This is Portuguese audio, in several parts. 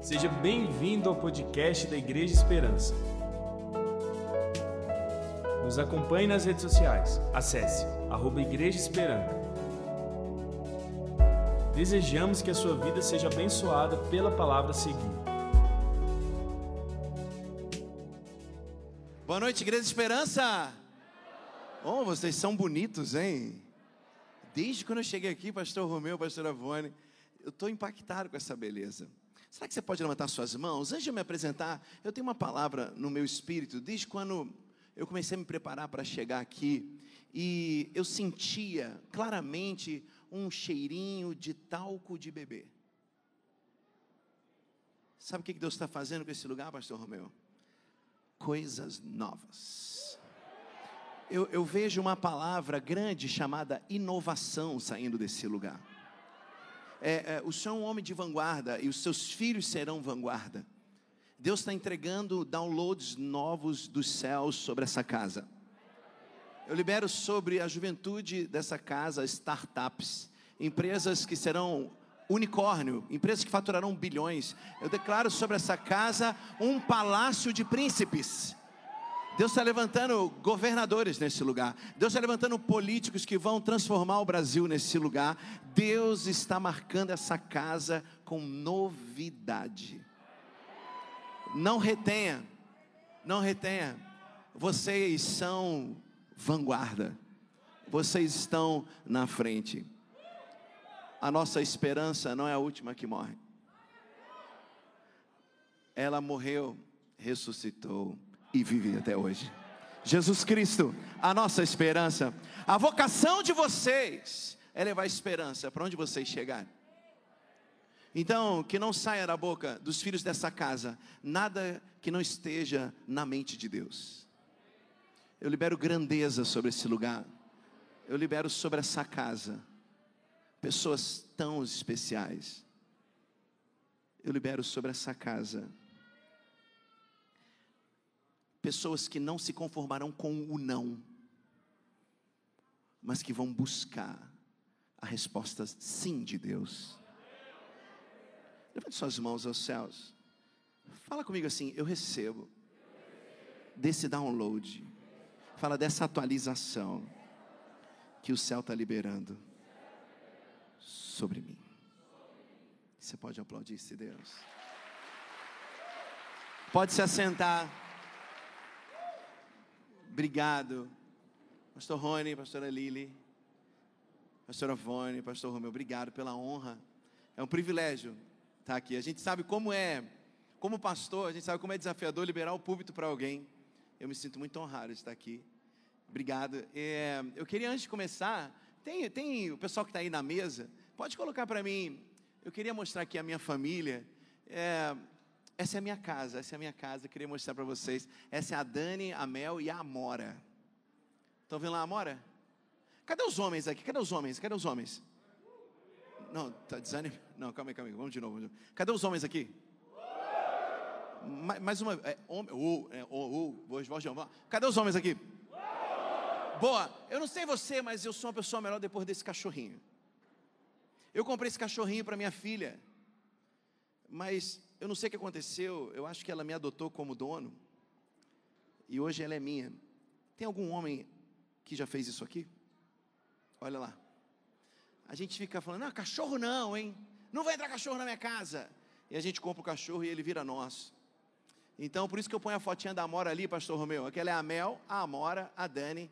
Seja bem-vindo ao podcast da Igreja Esperança. Nos acompanhe nas redes sociais. Acesse arroba Igreja Esperança. Desejamos que a sua vida seja abençoada pela palavra a seguir. Boa noite, Igreja Esperança. Oh, vocês são bonitos, hein? Desde quando eu cheguei aqui, pastor Romeu, pastor Avone, eu estou impactado com essa beleza. Será que você pode levantar suas mãos? Antes de eu me apresentar, eu tenho uma palavra no meu espírito, desde quando eu comecei a me preparar para chegar aqui, e eu sentia claramente um cheirinho de talco de bebê. Sabe o que Deus está fazendo com esse lugar, pastor Romeu? Coisas novas. Eu, eu vejo uma palavra grande chamada inovação saindo desse lugar é, é, o senhor é um homem de vanguarda e os seus filhos serão vanguarda. Deus está entregando downloads novos dos céus sobre essa casa. Eu libero sobre a juventude dessa casa startups, empresas que serão unicórnio, empresas que faturarão bilhões. Eu declaro sobre essa casa um palácio de príncipes. Deus está levantando governadores nesse lugar. Deus está levantando políticos que vão transformar o Brasil nesse lugar. Deus está marcando essa casa com novidade. Não retenha, não retenha. Vocês são vanguarda. Vocês estão na frente. A nossa esperança não é a última que morre. Ela morreu, ressuscitou e vive até hoje. Jesus Cristo, a nossa esperança. A vocação de vocês é levar esperança para onde vocês chegarem. Então, que não saia da boca dos filhos dessa casa nada que não esteja na mente de Deus. Eu libero grandeza sobre esse lugar. Eu libero sobre essa casa pessoas tão especiais. Eu libero sobre essa casa pessoas que não se conformarão com o não, mas que vão buscar a resposta sim de Deus. Levante suas mãos aos céus. Fala comigo assim: eu recebo desse download. Fala dessa atualização que o céu está liberando sobre mim. Você pode aplaudir esse Deus. Pode se assentar. Obrigado. Pastor Rony, pastora Lili, pastora Vone, pastor Romeu, obrigado pela honra. É um privilégio estar aqui. A gente sabe como é, como pastor, a gente sabe como é desafiador liberar o púlpito para alguém. Eu me sinto muito honrado de estar aqui. Obrigado. É, eu queria, antes de começar, tem, tem o pessoal que está aí na mesa, pode colocar para mim. Eu queria mostrar aqui a minha família. É, essa é a minha casa, essa é a minha casa, queria mostrar para vocês. Essa é a Dani, a Mel e a Amora. Estão vendo lá a Amora? Cadê os homens aqui? Cadê os homens? Cadê os homens? Não, tá desanimado. Não, calma aí, calma aí. Vamos de novo. Vamos de novo. Cadê os homens aqui? Mais uma. É, homem, uh, é, Cadê os homens aqui? Boa. Eu não sei você, mas eu sou uma pessoa melhor depois desse cachorrinho. Eu comprei esse cachorrinho para minha filha. Mas eu não sei o que aconteceu, eu acho que ela me adotou como dono, e hoje ela é minha. Tem algum homem que já fez isso aqui? Olha lá. A gente fica falando, não, cachorro não, hein? Não vai entrar cachorro na minha casa. E a gente compra o cachorro e ele vira nosso. Então, por isso que eu ponho a fotinha da Amora ali, pastor Romeu. Aquela é a Mel, a Amora, a Dani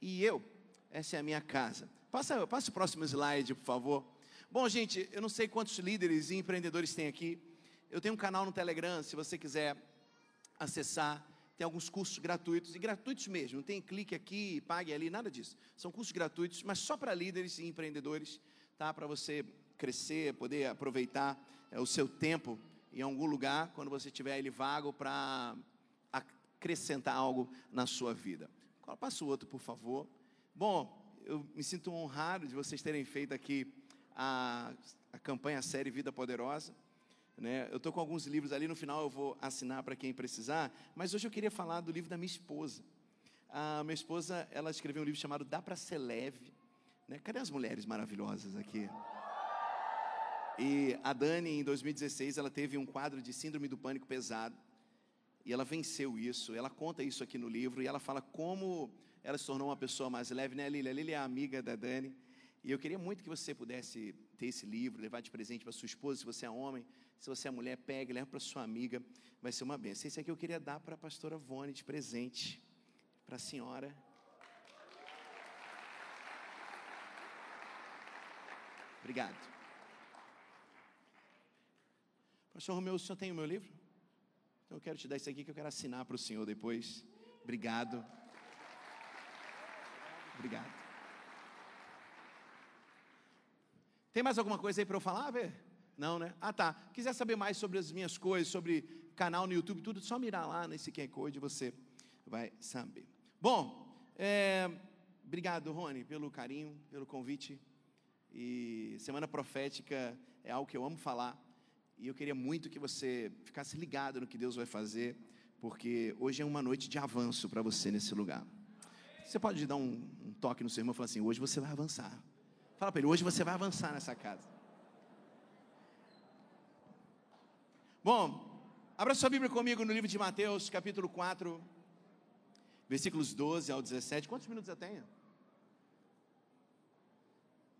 e eu. Essa é a minha casa. Passa, passa o próximo slide, por favor. Bom, gente, eu não sei quantos líderes e empreendedores tem aqui. Eu tenho um canal no Telegram, se você quiser acessar. Tem alguns cursos gratuitos, e gratuitos mesmo, não tem clique aqui, pague ali, nada disso. São cursos gratuitos, mas só para líderes e empreendedores, tá? Para você crescer, poder aproveitar é, o seu tempo em algum lugar, quando você tiver ele vago, para acrescentar algo na sua vida. Passa o outro, por favor. Bom, eu me sinto honrado de vocês terem feito aqui a, a campanha, a série Vida Poderosa. Né? Eu estou com alguns livros ali, no final eu vou assinar para quem precisar, mas hoje eu queria falar do livro da minha esposa. A minha esposa, ela escreveu um livro chamado Dá para Ser Leve. Né? Cadê as mulheres maravilhosas aqui? E a Dani, em 2016, ela teve um quadro de síndrome do pânico pesado. E ela venceu isso. Ela conta isso aqui no livro. E ela fala como ela se tornou uma pessoa mais leve, né, Lília? A Lília é amiga da Dani. E eu queria muito que você pudesse ter esse livro, levar de presente para sua esposa, se você é homem. Se você é mulher, pegue, leva para sua amiga. Vai ser uma benção. Esse aqui eu queria dar para a pastora Vone de presente. Para a senhora. Obrigado. Pastor Romeu, o senhor tem o meu livro? Então eu quero te dar isso aqui que eu quero assinar para o senhor depois. Obrigado. Obrigado. Tem mais alguma coisa aí para eu falar, ver? Não, né? Ah, tá. Quiser saber mais sobre as minhas coisas, sobre canal no YouTube, tudo, só mirar lá nesse QR Code você vai saber. Bom, é, obrigado, Rony, pelo carinho, pelo convite. E semana profética é algo que eu amo falar. E eu queria muito que você ficasse ligado no que Deus vai fazer, porque hoje é uma noite de avanço para você nesse lugar. Você pode dar um, um toque no seu irmão e falar assim: hoje você vai avançar. Fala para ele: hoje você vai avançar nessa casa. Bom, abra sua Bíblia comigo no livro de Mateus, capítulo 4, versículos 12 ao 17. Quantos minutos eu tenho?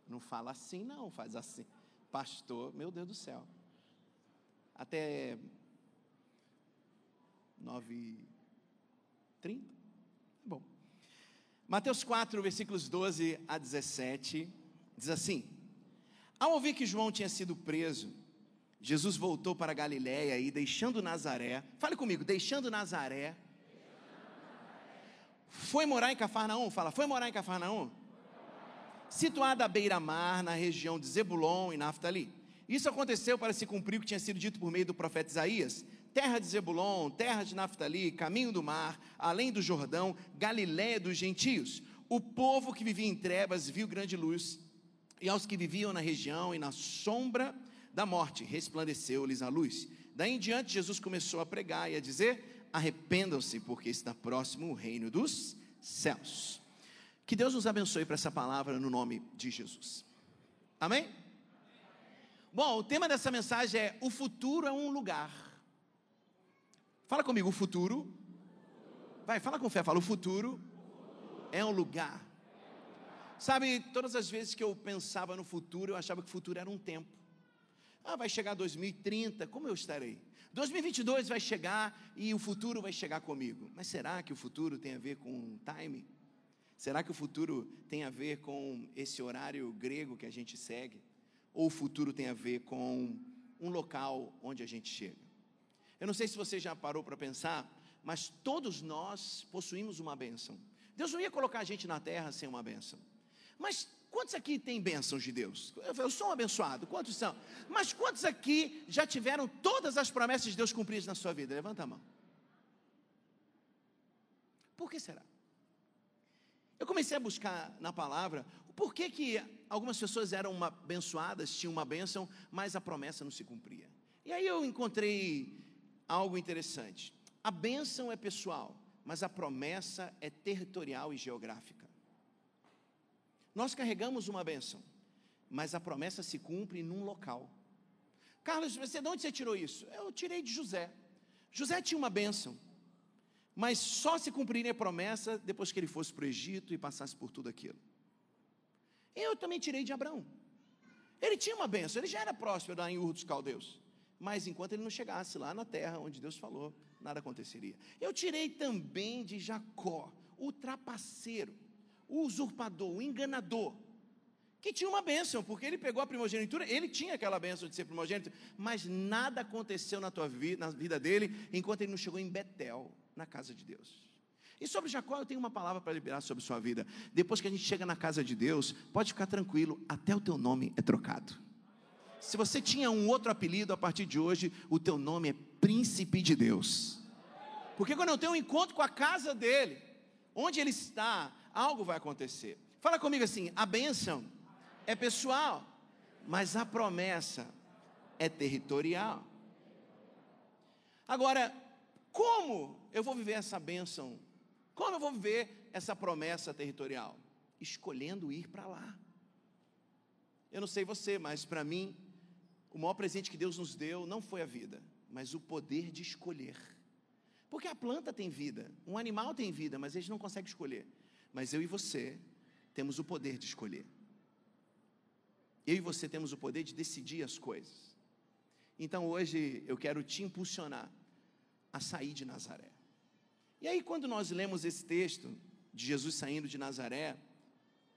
Não fala assim, não, faz assim. Pastor, meu Deus do céu. Até 9 30 Bom. Mateus 4, versículos 12 a 17, diz assim: Ao ouvir que João tinha sido preso, Jesus voltou para Galiléia e deixando Nazaré, fale comigo, deixando Nazaré, foi morar em Cafarnaum, fala, foi morar em Cafarnaum? situada à beira-mar, na região de Zebulon e Naftali. Isso aconteceu para se cumprir o que tinha sido dito por meio do profeta Isaías: terra de Zebulon, terra de Naftali, caminho do mar, além do Jordão, Galiléia dos gentios. O povo que vivia em trevas viu grande luz, e aos que viviam na região e na sombra da morte, resplandeceu-lhes a luz. Daí em diante, Jesus começou a pregar e a dizer: Arrependam-se, porque está próximo o reino dos céus. Que Deus nos abençoe para essa palavra no nome de Jesus. Amém? Bom, o tema dessa mensagem é: O futuro é um lugar. Fala comigo, o futuro. Vai, fala com fé, fala: O futuro é um lugar. Sabe, todas as vezes que eu pensava no futuro, eu achava que o futuro era um tempo. Ah, vai chegar 2030, como eu estarei? 2022 vai chegar e o futuro vai chegar comigo. Mas será que o futuro tem a ver com time? Será que o futuro tem a ver com esse horário grego que a gente segue? Ou o futuro tem a ver com um local onde a gente chega? Eu não sei se você já parou para pensar, mas todos nós possuímos uma bênção. Deus não ia colocar a gente na terra sem uma bênção. Mas quantos aqui têm bênçãos de Deus? Eu sou um abençoado, quantos são? Mas quantos aqui já tiveram todas as promessas de Deus cumpridas na sua vida? Levanta a mão. Por que será? Eu comecei a buscar na palavra o porquê que algumas pessoas eram abençoadas, tinham uma bênção, mas a promessa não se cumpria. E aí eu encontrei algo interessante. A bênção é pessoal, mas a promessa é territorial e geográfica. Nós carregamos uma bênção, mas a promessa se cumpre num local. Carlos, você de onde você tirou isso? Eu tirei de José. José tinha uma bênção, mas só se cumpriria a promessa depois que ele fosse para o Egito e passasse por tudo aquilo. Eu também tirei de Abraão. Ele tinha uma benção, ele já era próspero lá em Ur dos Caldeus. Mas enquanto ele não chegasse lá na terra onde Deus falou, nada aconteceria. Eu tirei também de Jacó, o trapaceiro, o usurpador, o enganador, que tinha uma bênção, porque ele pegou a primogenitura, ele tinha aquela bênção de ser primogênito, mas nada aconteceu na tua vida, na vida dele, enquanto ele não chegou em Betel na casa de Deus. E sobre Jacó, eu tenho uma palavra para liberar sobre sua vida. Depois que a gente chega na casa de Deus, pode ficar tranquilo, até o teu nome é trocado. Se você tinha um outro apelido, a partir de hoje, o teu nome é Príncipe de Deus. Porque quando eu tenho um encontro com a casa dele, onde ele está, algo vai acontecer. Fala comigo assim: a bênção é pessoal, mas a promessa é territorial. Agora, como eu vou viver essa bênção? Como eu vou viver essa promessa territorial? Escolhendo ir para lá. Eu não sei você, mas para mim, o maior presente que Deus nos deu não foi a vida, mas o poder de escolher. Porque a planta tem vida, um animal tem vida, mas eles não conseguem escolher. Mas eu e você temos o poder de escolher. Eu e você temos o poder de decidir as coisas. Então hoje eu quero te impulsionar a sair de Nazaré. E aí, quando nós lemos esse texto de Jesus saindo de Nazaré,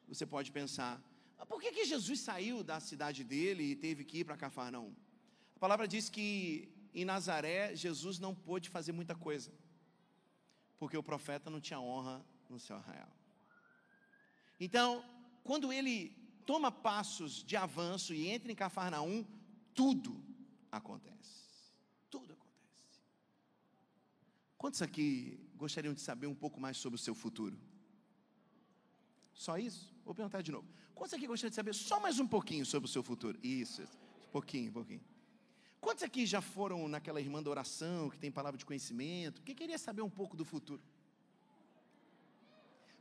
você pode pensar: por que, que Jesus saiu da cidade dele e teve que ir para Cafarnaum? A palavra diz que em Nazaré Jesus não pôde fazer muita coisa, porque o profeta não tinha honra no seu arraial. Então, quando ele toma passos de avanço e entra em Cafarnaum, tudo acontece. Tudo acontece. Quantos aqui gostariam de saber um pouco mais sobre o seu futuro? Só isso? Vou perguntar de novo. Quantos aqui gostariam de saber só mais um pouquinho sobre o seu futuro? Isso, pouquinho, pouquinho. Quantos aqui já foram naquela irmã da oração, que tem palavra de conhecimento, que queria saber um pouco do futuro?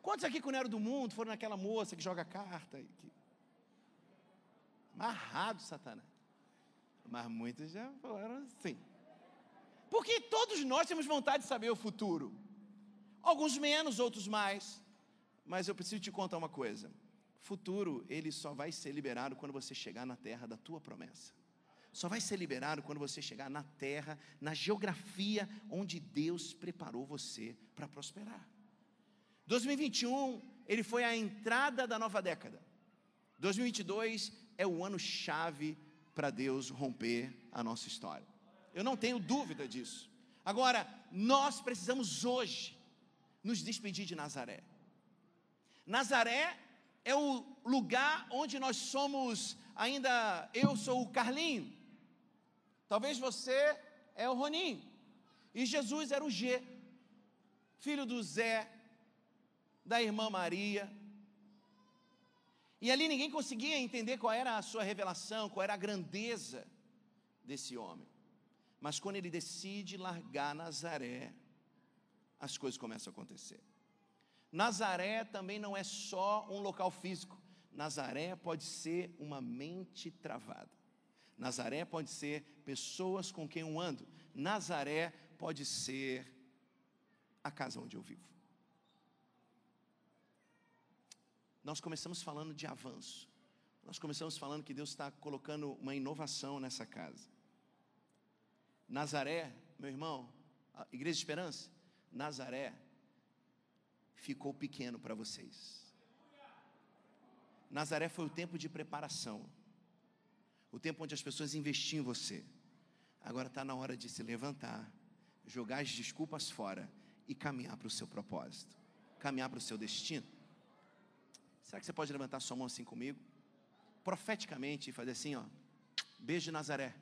Quantos aqui, quando era do mundo, foram naquela moça que joga carta? Que... Amarrado, Satanás. Mas muitos já foram assim. Porque todos nós temos vontade de saber o futuro. Alguns menos, outros mais. Mas eu preciso te contar uma coisa. Futuro, ele só vai ser liberado quando você chegar na terra da tua promessa. Só vai ser liberado quando você chegar na terra, na geografia onde Deus preparou você para prosperar. 2021, ele foi a entrada da nova década. 2022 é o ano chave para Deus romper a nossa história. Eu não tenho dúvida disso. Agora, nós precisamos hoje nos despedir de Nazaré. Nazaré é o lugar onde nós somos ainda. Eu sou o Carlinho. Talvez você é o Roninho. E Jesus era o G, filho do Zé, da irmã Maria. E ali ninguém conseguia entender qual era a sua revelação, qual era a grandeza desse homem. Mas quando ele decide largar Nazaré, as coisas começam a acontecer. Nazaré também não é só um local físico. Nazaré pode ser uma mente travada. Nazaré pode ser pessoas com quem eu ando. Nazaré pode ser a casa onde eu vivo. Nós começamos falando de avanço. Nós começamos falando que Deus está colocando uma inovação nessa casa. Nazaré, meu irmão, Igreja de Esperança, Nazaré ficou pequeno para vocês. Nazaré foi o tempo de preparação, o tempo onde as pessoas investiam em você. Agora está na hora de se levantar, jogar as desculpas fora e caminhar para o seu propósito, caminhar para o seu destino. Será que você pode levantar sua mão assim comigo? Profeticamente e fazer assim, ó. Beijo Nazaré.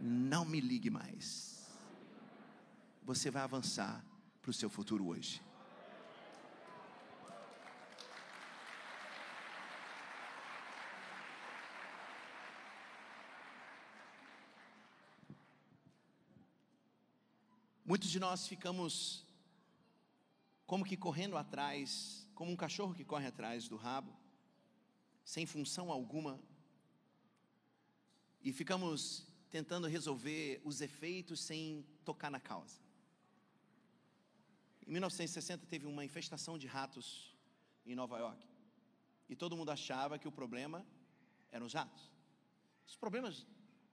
Não me ligue mais. Você vai avançar para o seu futuro hoje. Muitos de nós ficamos como que correndo atrás, como um cachorro que corre atrás do rabo, sem função alguma, e ficamos tentando resolver os efeitos sem tocar na causa. Em 1960 teve uma infestação de ratos em Nova York. E todo mundo achava que o problema eram os ratos. Os problemas,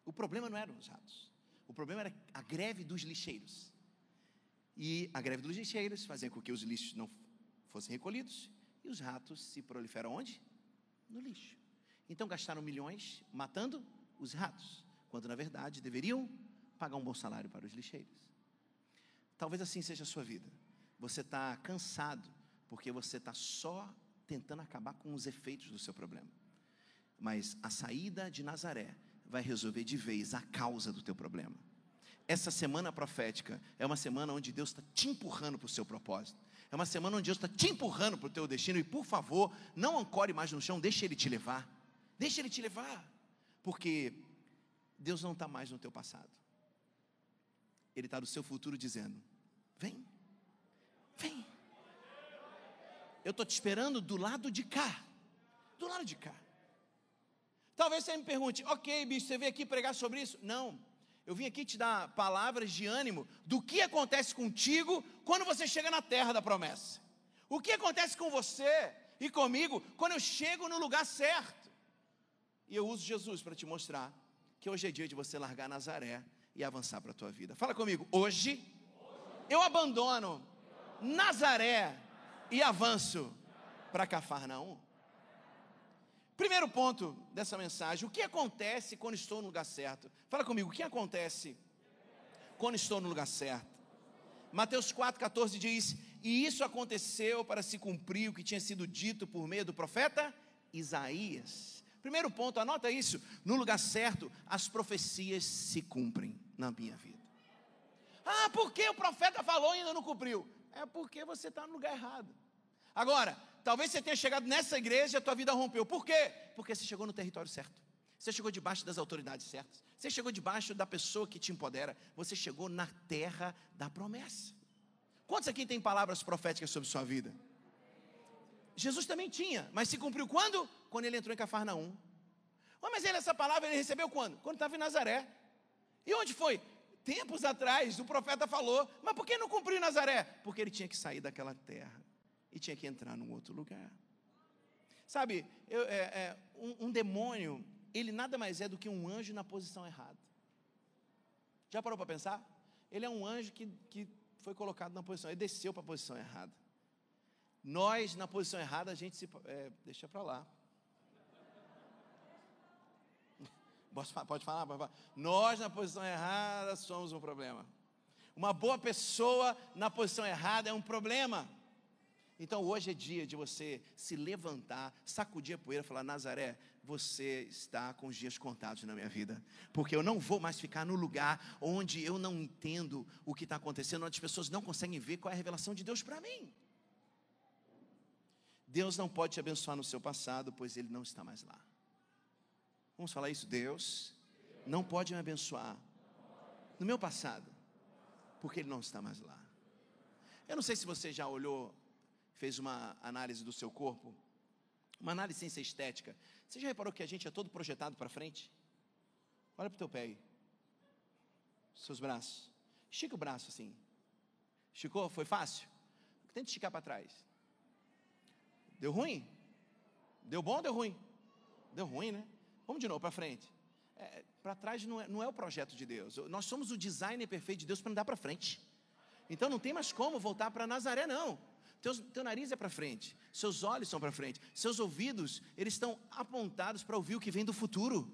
o problema não eram os ratos. O problema era a greve dos lixeiros. E a greve dos lixeiros fazia com que os lixos não fossem recolhidos e os ratos se proliferam onde? No lixo. Então gastaram milhões matando os ratos, quando na verdade deveriam pagar um bom salário para os lixeiros. Talvez assim seja a sua vida você está cansado, porque você está só tentando acabar com os efeitos do seu problema. Mas a saída de Nazaré vai resolver de vez a causa do teu problema. Essa semana profética é uma semana onde Deus está te empurrando para o seu propósito. É uma semana onde Deus está te empurrando para o teu destino. E por favor, não ancore mais no chão, deixe Ele te levar. Deixe Ele te levar. Porque Deus não está mais no teu passado. Ele está no seu futuro dizendo: Vem, Vem. Eu estou te esperando do lado de cá. Do lado de cá. Talvez você me pergunte, ok, bicho, você veio aqui pregar sobre isso? Não. Eu vim aqui te dar palavras de ânimo do que acontece contigo quando você chega na terra da promessa. O que acontece com você e comigo quando eu chego no lugar certo. E eu uso Jesus para te mostrar que hoje é dia de você largar Nazaré e avançar para a tua vida. Fala comigo, hoje eu abandono Nazaré e avanço para Cafarnaum. Primeiro ponto dessa mensagem: o que acontece quando estou no lugar certo? Fala comigo, o que acontece quando estou no lugar certo? Mateus 4,14 diz: E isso aconteceu para se cumprir o que tinha sido dito por meio do profeta Isaías. Primeiro ponto, anota isso: no lugar certo, as profecias se cumprem na minha vida. Ah, porque o profeta falou e ainda não cumpriu? É porque você está no lugar errado. Agora, talvez você tenha chegado nessa igreja e a tua vida rompeu. Por quê? Porque você chegou no território certo. Você chegou debaixo das autoridades certas. Você chegou debaixo da pessoa que te empodera. Você chegou na terra da promessa. Quantos aqui tem palavras proféticas sobre sua vida? Jesus também tinha, mas se cumpriu quando? Quando ele entrou em Cafarnaum. Oh, mas ele, essa palavra ele recebeu quando? Quando estava em Nazaré. E onde foi? Tempos atrás, o profeta falou, mas por que não cumpriu em Nazaré? Porque ele tinha que sair daquela terra e tinha que entrar num outro lugar. Sabe, eu, é, é, um, um demônio, ele nada mais é do que um anjo na posição errada. Já parou para pensar? Ele é um anjo que, que foi colocado na posição, ele desceu para a posição errada. Nós, na posição errada, a gente se. É, deixa para lá. Pode falar, pode falar. Nós, na posição errada, somos um problema. Uma boa pessoa na posição errada é um problema. Então hoje é dia de você se levantar, sacudir a poeira e falar: Nazaré, você está com os dias contados na minha vida, porque eu não vou mais ficar no lugar onde eu não entendo o que está acontecendo, onde as pessoas não conseguem ver qual é a revelação de Deus para mim. Deus não pode te abençoar no seu passado, pois Ele não está mais lá. Vamos falar isso? Deus não pode me abençoar no meu passado, porque Ele não está mais lá. Eu não sei se você já olhou fez uma análise do seu corpo, uma análise ser estética. Você já reparou que a gente é todo projetado para frente? Olha para o teu pé aí. Seus braços. Estica o braço assim. Esticou? Foi fácil? Tenta esticar para trás. Deu ruim? Deu bom ou deu ruim? Deu ruim, né? Vamos de novo para frente. É, para trás não é, não é o projeto de Deus. Nós somos o designer perfeito de Deus para andar para frente. Então não tem mais como voltar para Nazaré, não. Teu, teu nariz é para frente, seus olhos são para frente, seus ouvidos, eles estão apontados para ouvir o que vem do futuro.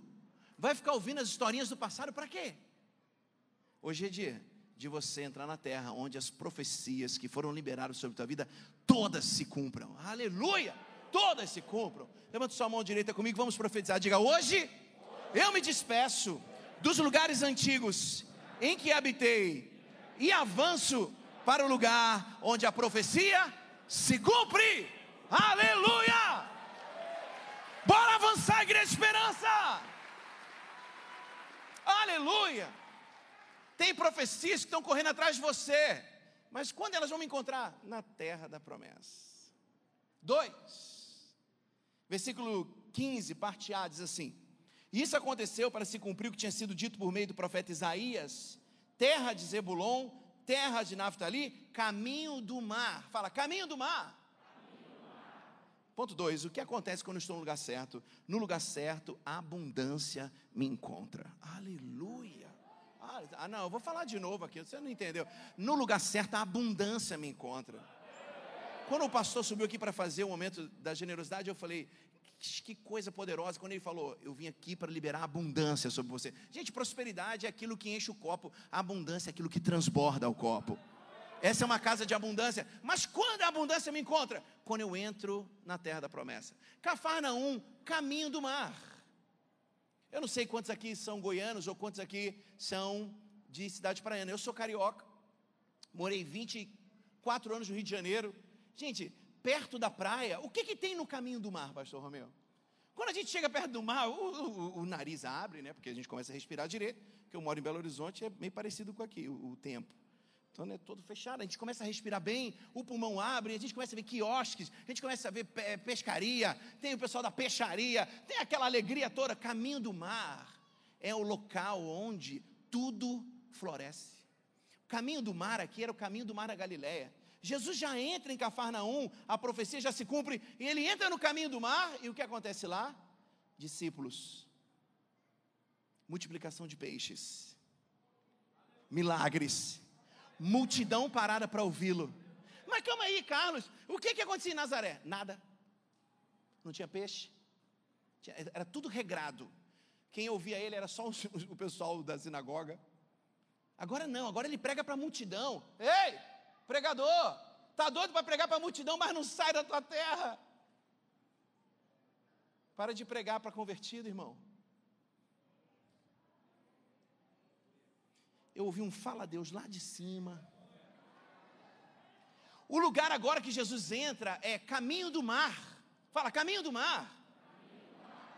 Vai ficar ouvindo as historinhas do passado para quê? Hoje é dia de você entrar na terra onde as profecias que foram liberadas sobre a tua vida, todas se cumpram. Aleluia! Todas se cumpram. Levanta sua mão direita comigo, vamos profetizar. Diga: Hoje eu me despeço dos lugares antigos em que habitei e avanço para o lugar onde a profecia se cumpre. Aleluia! Bora avançar, igreja de esperança. Aleluia! Tem profecias que estão correndo atrás de você, mas quando elas vão me encontrar? Na terra da promessa. 2, versículo 15, parte A, diz assim: Isso aconteceu para se cumprir o que tinha sido dito por meio do profeta Isaías, terra de Zebulon terra de Naftali, caminho do mar. Fala, caminho do mar. Ponto 2: o que acontece quando estou no lugar certo? No lugar certo, a abundância me encontra. Aleluia. Ah, não, eu vou falar de novo aqui, você não entendeu. No lugar certo, a abundância me encontra. Quando o pastor subiu aqui para fazer o momento da generosidade, eu falei: que coisa poderosa quando ele falou: Eu vim aqui para liberar abundância sobre você. Gente, prosperidade é aquilo que enche o copo, a abundância é aquilo que transborda o copo. Essa é uma casa de abundância. Mas quando a abundância me encontra? Quando eu entro na terra da promessa. Cafarnaum, caminho do mar. Eu não sei quantos aqui são goianos ou quantos aqui são de cidade praiana. Eu sou carioca. Morei 24 anos no Rio de Janeiro. Gente, perto da praia, o que, que tem no caminho do mar, pastor Romeu? Quando a gente chega perto do mar, o, o, o, nariz abre, né? Porque a gente começa a respirar direito. Porque eu moro em Belo Horizonte, é meio parecido com aqui, o, o tempo. Então é todo fechado, a gente começa a respirar bem, o pulmão abre, a gente começa a ver quiosques, a gente começa a ver pescaria, tem o pessoal da peixaria, tem aquela alegria toda. Caminho do mar é o local onde tudo floresce. O caminho do mar aqui era o caminho do mar da Galileia. Jesus já entra em Cafarnaum, a profecia já se cumpre, e ele entra no caminho do mar, e o que acontece lá? Discípulos, multiplicação de peixes, milagres, multidão parada para ouvi-lo. Mas calma aí, Carlos, o que, que acontecia em Nazaré? Nada. Não tinha peixe, era tudo regrado. Quem ouvia ele era só o pessoal da sinagoga. Agora não, agora ele prega para a multidão. Ei, pregador, tá doido para pregar para a multidão, mas não sai da tua terra. Para de pregar para convertido, irmão. eu ouvi um fala a Deus lá de cima. O lugar agora que Jesus entra é caminho do mar. Fala, caminho do mar.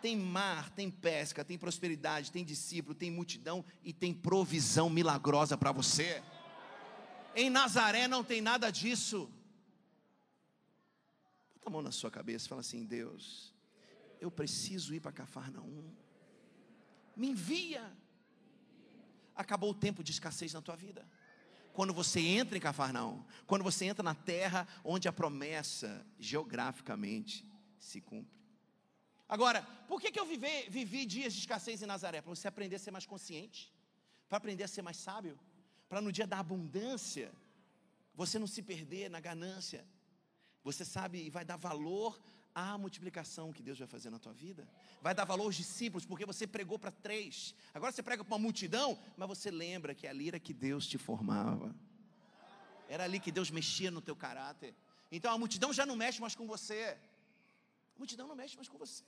Tem mar, tem pesca, tem prosperidade, tem discípulo, tem multidão e tem provisão milagrosa para você. Em Nazaré não tem nada disso. Bota a mão na sua cabeça e fala assim: Deus, eu preciso ir para Cafarnaum. Me envia acabou o tempo de escassez na tua vida. Quando você entra em Cafarnaum, quando você entra na terra onde a promessa geograficamente se cumpre. Agora, por que, que eu vivi, vivi dias de escassez em Nazaré? Para você aprender a ser mais consciente, para aprender a ser mais sábio, para no dia da abundância, você não se perder na ganância. Você sabe e vai dar valor a multiplicação que Deus vai fazer na tua vida. Vai dar valor aos discípulos, porque você pregou para três. Agora você prega para uma multidão, mas você lembra que ali era que Deus te formava. Era ali que Deus mexia no teu caráter. Então a multidão já não mexe mais com você. A multidão não mexe mais com você.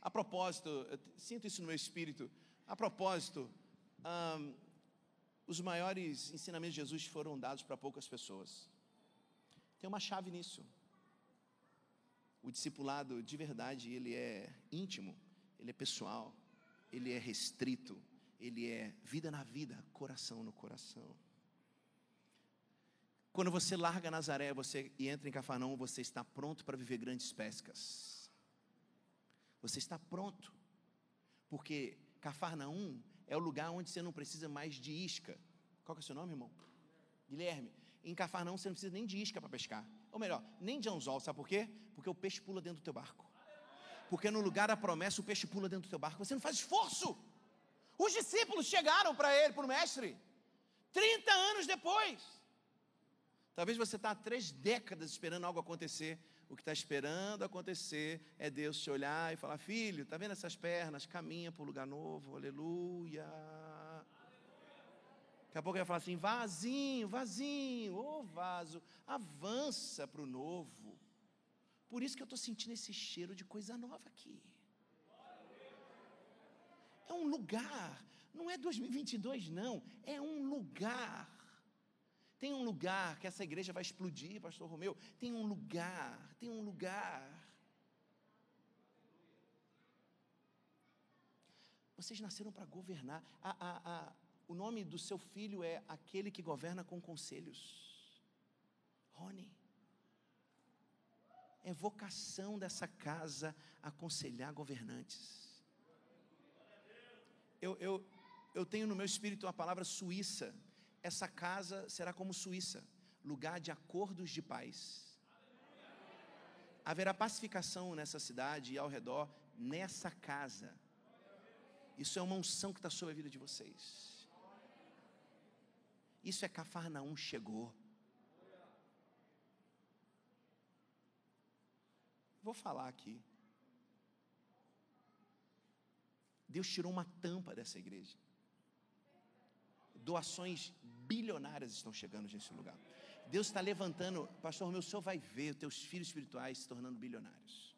A propósito, eu sinto isso no meu espírito. A propósito, hum, os maiores ensinamentos de Jesus foram dados para poucas pessoas. Tem uma chave nisso o discipulado de verdade, ele é íntimo, ele é pessoal, ele é restrito, ele é vida na vida, coração no coração. Quando você larga Nazaré você, e entra em Cafarnaum, você está pronto para viver grandes pescas. Você está pronto. Porque Cafarnaum é o lugar onde você não precisa mais de isca. Qual é o seu nome, irmão? Guilherme. Em Cafarnaum você não precisa nem de isca para pescar. Ou melhor, nem de anzol, sabe por quê? Porque o peixe pula dentro do teu barco. Porque no lugar da promessa o peixe pula dentro do teu barco. Você não faz esforço. Os discípulos chegaram para ele, para o mestre, 30 anos depois. Talvez você está há três décadas esperando algo acontecer. O que está esperando acontecer é Deus te olhar e falar: Filho, está vendo essas pernas? Caminha para o lugar novo, aleluia. Daqui a pouco ele vai falar assim: vazinho, vazinho, ô oh, vaso, avança para o novo. Por isso que eu estou sentindo esse cheiro de coisa nova aqui. É um lugar, não é 2022, não, é um lugar. Tem um lugar que essa igreja vai explodir, Pastor Romeu. Tem um lugar, tem um lugar. Vocês nasceram para governar. A, a, a, o nome do seu filho é aquele que governa com conselhos. Rony. É vocação dessa casa aconselhar governantes. Eu, eu, eu tenho no meu espírito a palavra Suíça. Essa casa será como Suíça lugar de acordos de paz. Haverá pacificação nessa cidade e ao redor, nessa casa. Isso é uma unção que está sobre a vida de vocês. Isso é Cafarnaum chegou. Vou falar aqui. Deus tirou uma tampa dessa igreja. Doações bilionárias estão chegando nesse lugar. Deus está levantando, pastor meu, o senhor vai ver os teus filhos espirituais se tornando bilionários.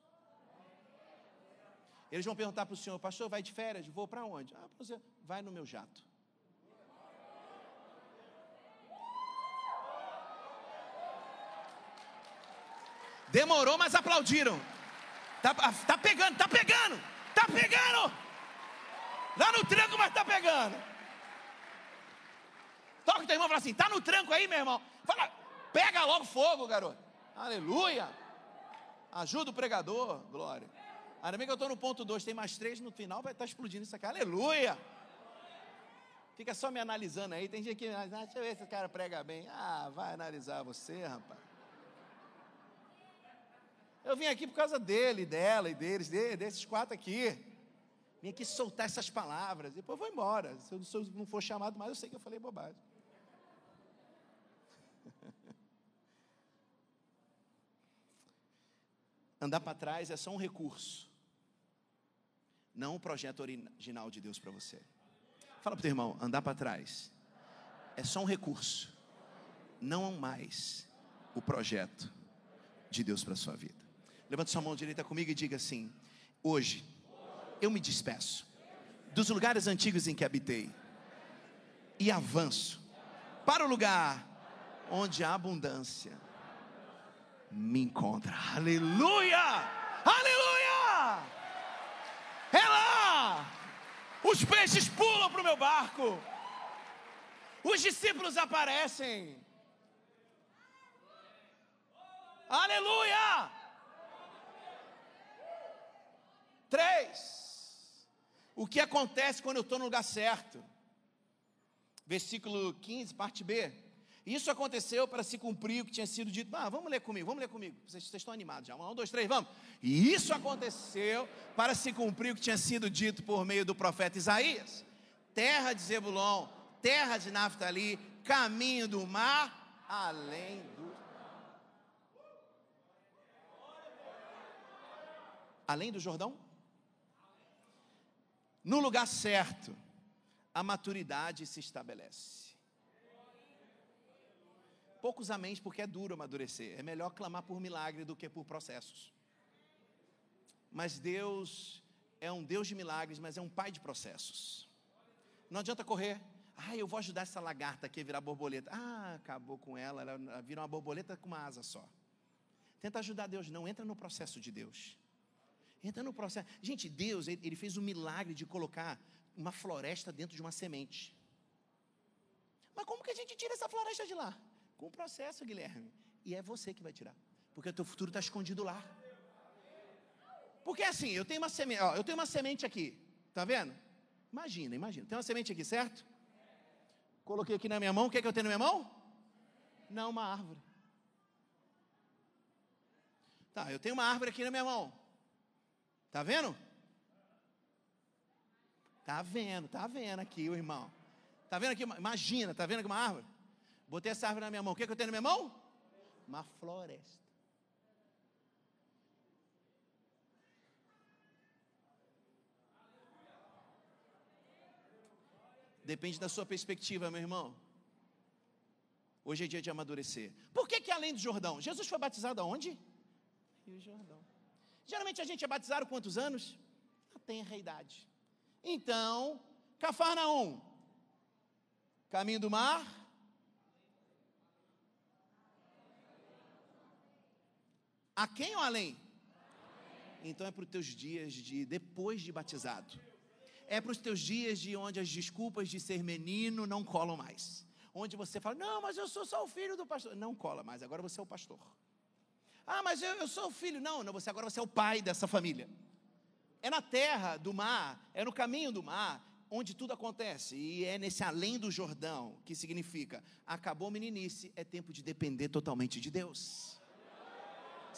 Eles vão perguntar para o senhor, pastor, vai de férias? Vou para onde? Ah, você vai no meu jato. Demorou, mas aplaudiram. Tá, tá pegando, tá pegando, tá pegando. Lá no tranco, mas tá pegando. Toca o teu irmão e fala assim: tá no tranco aí, meu irmão. Fala, pega logo fogo, garoto. Aleluia. Ajuda o pregador, glória. Ainda bem que eu estou no ponto 2, tem mais três no final, vai estar tá explodindo isso aqui. Aleluia. Fica só me analisando aí. Tem gente que, ah, deixa eu ver se esse cara prega bem. Ah, vai analisar você, rapaz. Eu vim aqui por causa dele, dela e deles, desses quatro aqui. Vim aqui soltar essas palavras. Depois vou embora. Se eu não for chamado mais, eu sei que eu falei bobagem. Andar para trás é só um recurso, não um projeto original de Deus para você. Fala para o teu irmão: andar para trás é só um recurso, não mais o projeto de Deus para a sua vida. Levante sua mão direita comigo e diga assim: Hoje eu me despeço dos lugares antigos em que habitei e avanço para o lugar onde a abundância me encontra. Aleluia! Aleluia! É lá! Os peixes pulam para o meu barco. Os discípulos aparecem. Aleluia! Três. O que acontece quando eu estou no lugar certo? Versículo 15, parte B. Isso aconteceu para se cumprir o que tinha sido dito. Ah, vamos ler comigo, vamos ler comigo. Vocês, vocês estão animados já. Um, dois, três, vamos. E isso aconteceu para se cumprir o que tinha sido dito por meio do profeta Isaías. Terra de Zebulon, terra de Naftali, caminho do mar, além do. Além do Jordão? no lugar certo, a maturidade se estabelece. Poucos améns, porque é duro amadurecer. É melhor clamar por milagre do que por processos. Mas Deus é um Deus de milagres, mas é um pai de processos. Não adianta correr. Ah, eu vou ajudar essa lagarta aqui a virar borboleta. Ah, acabou com ela, ela vira uma borboleta com uma asa só. Tenta ajudar Deus, não entra no processo de Deus. Entra no processo. Gente, Deus, ele fez o milagre de colocar uma floresta dentro de uma semente. Mas como que a gente tira essa floresta de lá? Com o processo, Guilherme. E é você que vai tirar. Porque o teu futuro está escondido lá. Porque assim, eu tenho uma semente, ó, eu tenho uma semente aqui. Tá vendo? Imagina, imagina. Tem uma semente aqui, certo? Coloquei aqui na minha mão. O que é que eu tenho na minha mão? Não, uma árvore. Tá, eu tenho uma árvore aqui na minha mão. Tá vendo? Tá vendo, tá vendo aqui o irmão. Tá vendo aqui? Imagina, tá vendo aqui uma árvore? Botei essa árvore na minha mão. O que, é que eu tenho na minha mão? Uma floresta. Depende da sua perspectiva, meu irmão. Hoje é dia de amadurecer. Por que, que além do Jordão? Jesus foi batizado aonde? Rio Jordão. Geralmente a gente é batizado quantos anos? Na tenra idade. Então, Cafarnaum, caminho do mar. A quem ou além? Então é para os teus dias de depois de batizado. É para os teus dias de onde as desculpas de ser menino não colam mais. Onde você fala, não, mas eu sou só o filho do pastor. Não cola mais, agora você é o pastor. Ah, mas eu, eu sou o filho. Não, não, você agora você é o pai dessa família. É na terra do mar, é no caminho do mar, onde tudo acontece. E é nesse além do Jordão, que significa, acabou meninice, é tempo de depender totalmente de Deus.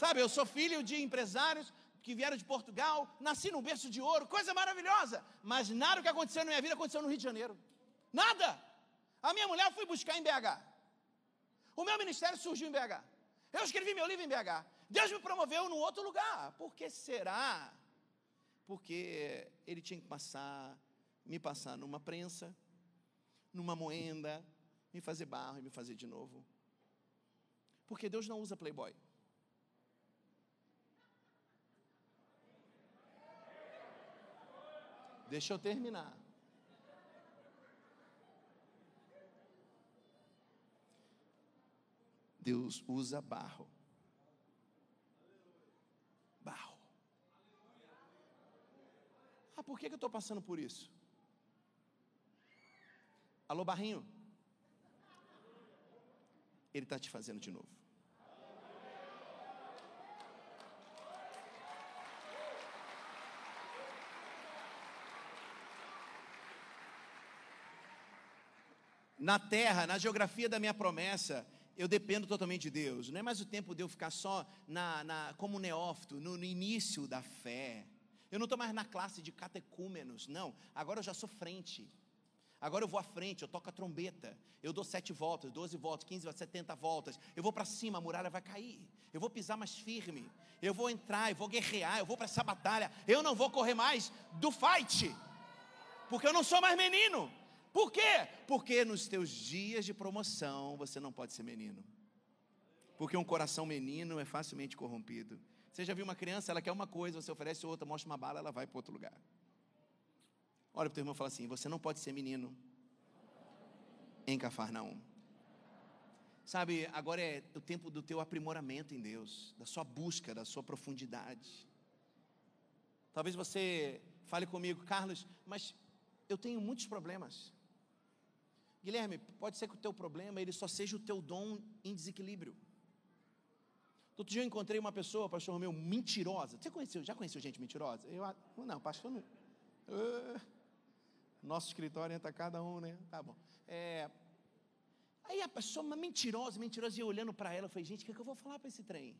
Sabe, eu sou filho de empresários que vieram de Portugal, nasci num berço de ouro, coisa maravilhosa. Mas nada que aconteceu na minha vida aconteceu no Rio de Janeiro. Nada. A minha mulher eu fui buscar em BH. O meu ministério surgiu em BH. Eu escrevi meu livro em BH. Deus me promoveu num outro lugar. Por que será? Porque ele tinha que passar, me passar numa prensa, numa moenda, me fazer barro e me fazer de novo. Porque Deus não usa playboy. Deixa eu terminar. Deus usa barro. Barro. Ah, por que, que eu estou passando por isso? Alô, barrinho. Ele está te fazendo de novo. Na terra, na geografia da minha promessa, eu dependo totalmente de Deus. Não é mais o tempo de eu ficar só na, na como neófito, no, no início da fé. Eu não estou mais na classe de catecúmenos, não. Agora eu já sou frente. Agora eu vou à frente, eu toco a trombeta, eu dou sete voltas, doze voltas, quinze voltas, setenta voltas. Eu vou para cima, a muralha vai cair. Eu vou pisar mais firme. Eu vou entrar, eu vou guerrear, eu vou para essa batalha. Eu não vou correr mais do fight, porque eu não sou mais menino. Por quê? Porque nos teus dias de promoção você não pode ser menino. Porque um coração menino é facilmente corrompido. Você já viu uma criança, ela quer uma coisa, você oferece outra, mostra uma bala, ela vai para outro lugar. Olha para o teu irmão e fala assim: você não pode ser menino em Cafarnaum. Sabe, agora é o tempo do teu aprimoramento em Deus, da sua busca, da sua profundidade. Talvez você fale comigo, Carlos, mas eu tenho muitos problemas. Guilherme, pode ser que o teu problema ele só seja o teu dom em desequilíbrio. Outro dia eu encontrei uma pessoa, pastor meu, mentirosa. Você conheceu, já conheceu gente mentirosa? Eu, não, pastor não. Uh, nosso escritório entra cada um, né? Tá bom. É, aí a pessoa, uma mentirosa, mentirosa, e eu olhando para ela, eu falei, gente, o que, é que eu vou falar para esse trem?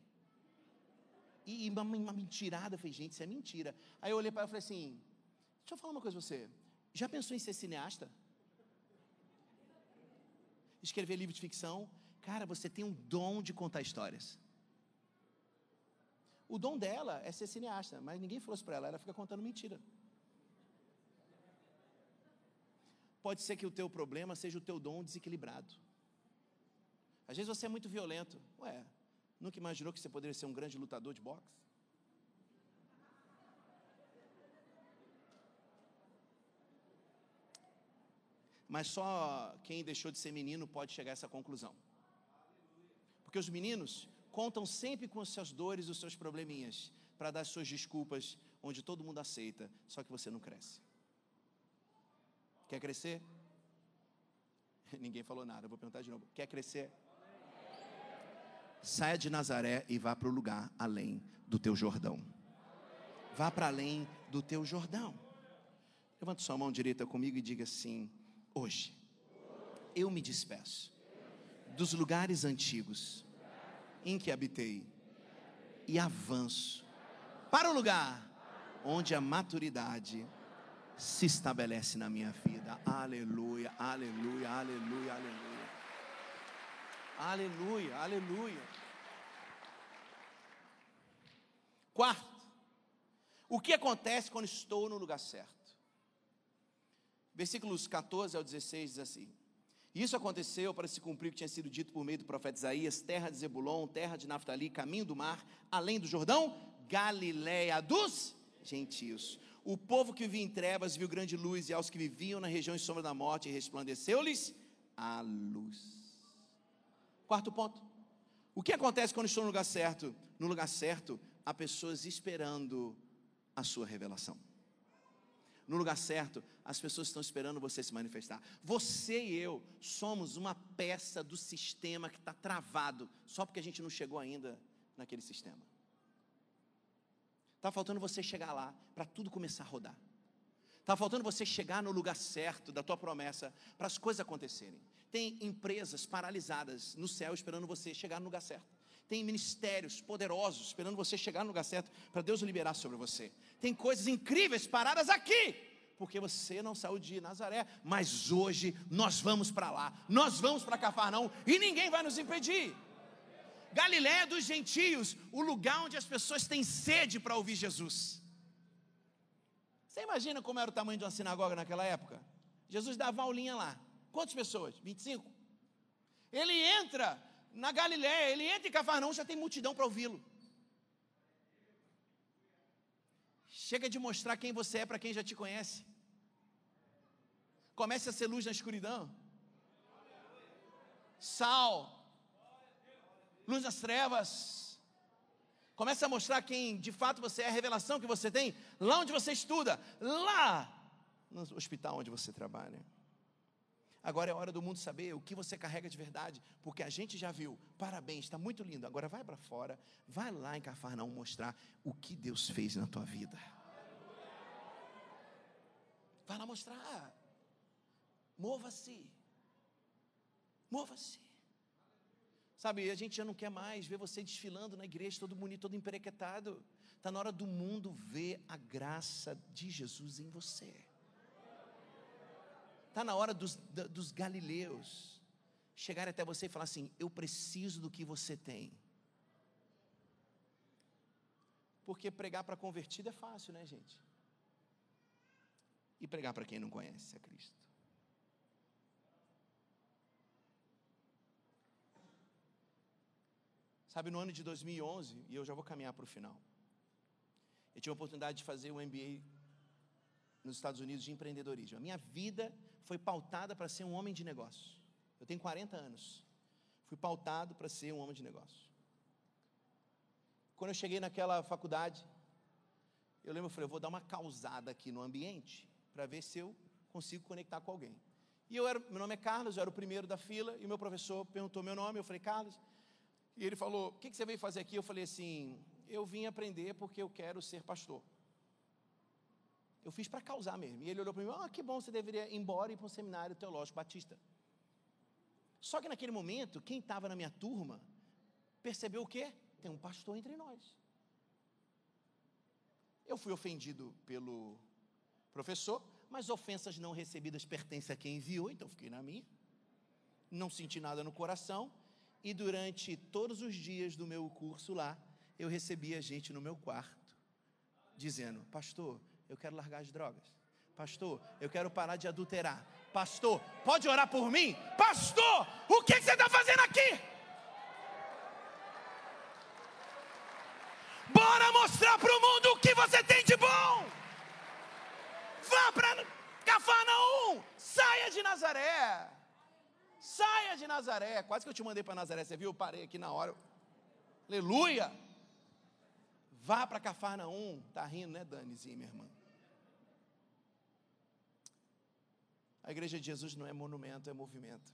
E, uma, uma, mentirada, eu falei, gente, isso é mentira. Aí eu olhei para ela e falei assim, deixa eu falar uma coisa para você. Já pensou em ser cineasta? Escrever livro de ficção? Cara, você tem um dom de contar histórias. O dom dela é ser cineasta, mas ninguém falou isso para ela, ela fica contando mentira. Pode ser que o teu problema seja o teu dom desequilibrado. Às vezes você é muito violento. Ué, nunca imaginou que você poderia ser um grande lutador de boxe? Mas só quem deixou de ser menino pode chegar a essa conclusão. Porque os meninos contam sempre com as suas dores e os seus probleminhas para dar as suas desculpas, onde todo mundo aceita, só que você não cresce. Quer crescer? Ninguém falou nada, vou perguntar de novo. Quer crescer? Saia de Nazaré e vá para o lugar além do teu Jordão. Vá para além do teu Jordão. Levanta sua mão direita comigo e diga assim: Hoje, eu me despeço dos lugares antigos em que habitei e avanço para o lugar onde a maturidade se estabelece na minha vida. Aleluia, aleluia, aleluia, aleluia. Aleluia, aleluia. Quarto, o que acontece quando estou no lugar certo? Versículos 14 ao 16 diz assim: Isso aconteceu para se cumprir o que tinha sido dito por meio do profeta Isaías: terra de Zebulon, terra de Naftali, caminho do mar, além do Jordão, Galiléia dos gentios. O povo que vivia em trevas viu grande luz, e aos que viviam na região e sombra da morte, resplandeceu-lhes a luz. Quarto ponto. O que acontece quando estou no lugar certo? No lugar certo, há pessoas esperando a sua revelação. No lugar certo, as pessoas estão esperando você se manifestar. Você e eu somos uma peça do sistema que está travado, só porque a gente não chegou ainda naquele sistema. Está faltando você chegar lá para tudo começar a rodar. Está faltando você chegar no lugar certo da tua promessa para as coisas acontecerem. Tem empresas paralisadas no céu esperando você chegar no lugar certo. Tem ministérios poderosos esperando você chegar no lugar certo para Deus liberar sobre você. Tem coisas incríveis paradas aqui, porque você não saiu de Nazaré, mas hoje nós vamos para lá. Nós vamos para Cafarnaum e ninguém vai nos impedir. Galiléia dos gentios, o lugar onde as pessoas têm sede para ouvir Jesus. Você imagina como era o tamanho de uma sinagoga naquela época? Jesus dava aulinha lá. Quantas pessoas? 25? Ele entra na Galiléia, ele entra em Cafarnaum, já tem multidão para ouvi-lo. Chega de mostrar quem você é para quem já te conhece. Comece a ser luz na escuridão. Sal, luz nas trevas. Comece a mostrar quem de fato você é, a revelação que você tem, lá onde você estuda, lá no hospital onde você trabalha. Agora é hora do mundo saber o que você carrega de verdade, porque a gente já viu. Parabéns, está muito lindo. Agora vai para fora, vai lá em Cafarnaum mostrar o que Deus fez na tua vida. Vai lá mostrar. Mova-se. Mova-se. Sabe, a gente já não quer mais ver você desfilando na igreja, todo bonito, todo emperequetado. Está na hora do mundo ver a graça de Jesus em você. Está na hora dos, dos galileus chegarem até você e falar assim: Eu preciso do que você tem. Porque pregar para convertido é fácil, né, gente? E pregar para quem não conhece a Cristo. Sabe, no ano de 2011, e eu já vou caminhar para o final, eu tive a oportunidade de fazer um MBA nos Estados Unidos de empreendedorismo. A minha vida foi pautada para ser um homem de negócio. Eu tenho 40 anos. Fui pautado para ser um homem de negócio. Quando eu cheguei naquela faculdade, eu lembro, eu falei, eu vou dar uma causada aqui no ambiente para ver se eu consigo conectar com alguém. E eu era, meu nome é Carlos, eu era o primeiro da fila, e o meu professor perguntou meu nome, eu falei, Carlos, e ele falou, o que, que você veio fazer aqui? Eu falei assim, eu vim aprender porque eu quero ser pastor. Eu fiz para causar mesmo. E ele olhou para mim, ah, que bom, você deveria ir embora e ir para um seminário teológico batista. Só que naquele momento, quem estava na minha turma, percebeu o quê? Tem um pastor entre nós. Eu fui ofendido pelo professor, mas ofensas não recebidas pertencem a quem enviou, então fiquei na minha. Não senti nada no coração. E durante todos os dias do meu curso lá, eu recebia gente no meu quarto, dizendo: Pastor, eu quero largar as drogas. Pastor, eu quero parar de adulterar. Pastor, pode orar por mim? Pastor, o que, você está fazendo aqui? Bora mostrar para o mundo o que você tem de bom. Vá para Cafarnaum, saia de Nazaré. Saia de Nazaré. Quase que eu te mandei para Nazaré, você viu? Eu parei aqui na hora. Aleluia. Vá para Cafarnaum. Tá rindo, né, Danizinha, minha irmã? A igreja de Jesus não é monumento, é movimento.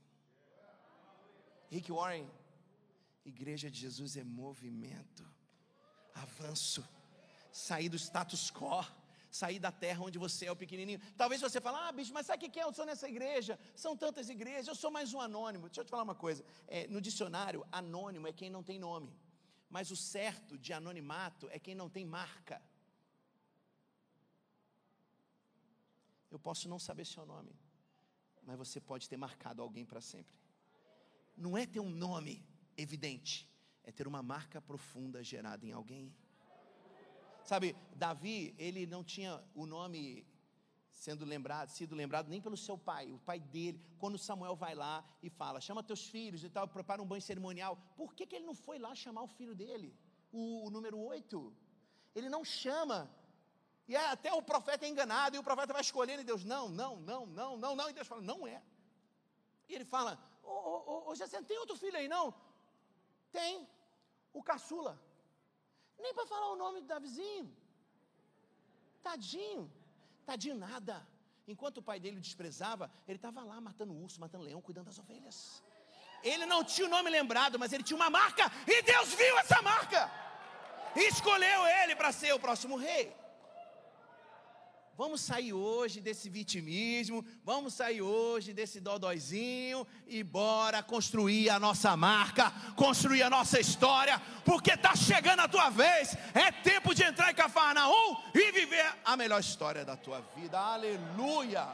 Rick Warren, igreja de Jesus é movimento, avanço, sair do status quo, sair da terra onde você é o pequenininho. Talvez você fale, ah, bicho, mas sabe o que é? Eu sou nessa igreja, são tantas igrejas, eu sou mais um anônimo. Deixa eu te falar uma coisa: é, no dicionário, anônimo é quem não tem nome, mas o certo de anonimato é quem não tem marca. Eu posso não saber seu nome, mas você pode ter marcado alguém para sempre. Não é ter um nome evidente, é ter uma marca profunda gerada em alguém. Sabe, Davi, ele não tinha o nome sendo lembrado, sido lembrado nem pelo seu pai, o pai dele. Quando Samuel vai lá e fala, chama teus filhos e tal, prepara um banho cerimonial. Por que, que ele não foi lá chamar o filho dele? O, o número 8. Ele não chama e é, até o profeta é enganado, e o profeta vai escolhendo, e Deus, não, não, não, não, não, não. E Deus fala, não é. E ele fala, ô, ô, ô, Jacen, tem outro filho aí, não? Tem, o caçula. Nem para falar o nome do Davizinho. Tadinho, tadinho nada. Enquanto o pai dele o desprezava, ele estava lá matando urso, matando leão, cuidando das ovelhas. Ele não tinha o nome lembrado, mas ele tinha uma marca, e Deus viu essa marca. E escolheu ele para ser o próximo rei. Vamos sair hoje desse vitimismo, vamos sair hoje desse dodóizinho e bora construir a nossa marca, construir a nossa história, porque está chegando a tua vez. É tempo de entrar em Cafarnaum e viver a melhor história da tua vida. Aleluia!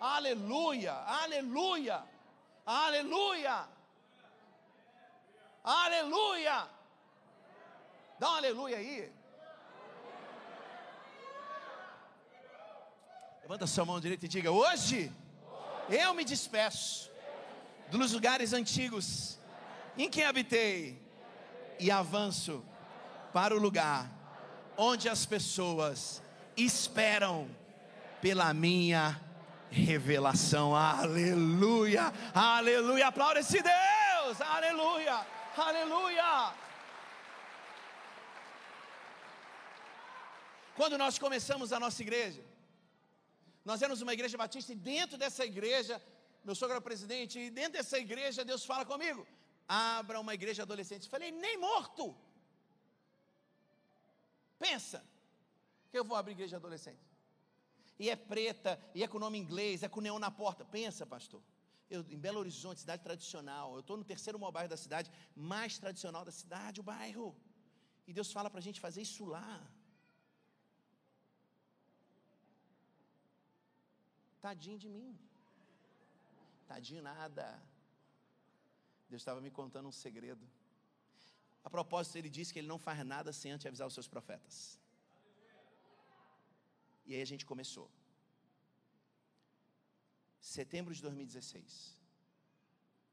Aleluia! Aleluia! Aleluia! Aleluia! Dá um aleluia aí. Levanta sua mão direita e diga: Hoje eu me despeço dos lugares antigos em que habitei e avanço para o lugar onde as pessoas esperam pela minha revelação. Aleluia, aleluia. Aplauda esse Deus, aleluia, aleluia. Quando nós começamos a nossa igreja, nós éramos uma igreja batista e dentro dessa igreja meu sogro era presidente, e dentro dessa igreja Deus fala comigo: abra uma igreja adolescente. Falei, nem morto. Pensa que eu vou abrir igreja adolescente. E é preta, e é com nome inglês, é com neon na porta. Pensa, pastor. Eu, em Belo Horizonte, cidade tradicional, eu estou no terceiro maior bairro da cidade, mais tradicional da cidade, o bairro. E Deus fala para a gente fazer isso lá. Tadinho de mim. Tadinho nada. Deus estava me contando um segredo. A propósito, ele disse que ele não faz nada sem antes avisar os seus profetas. E aí a gente começou. Setembro de 2016.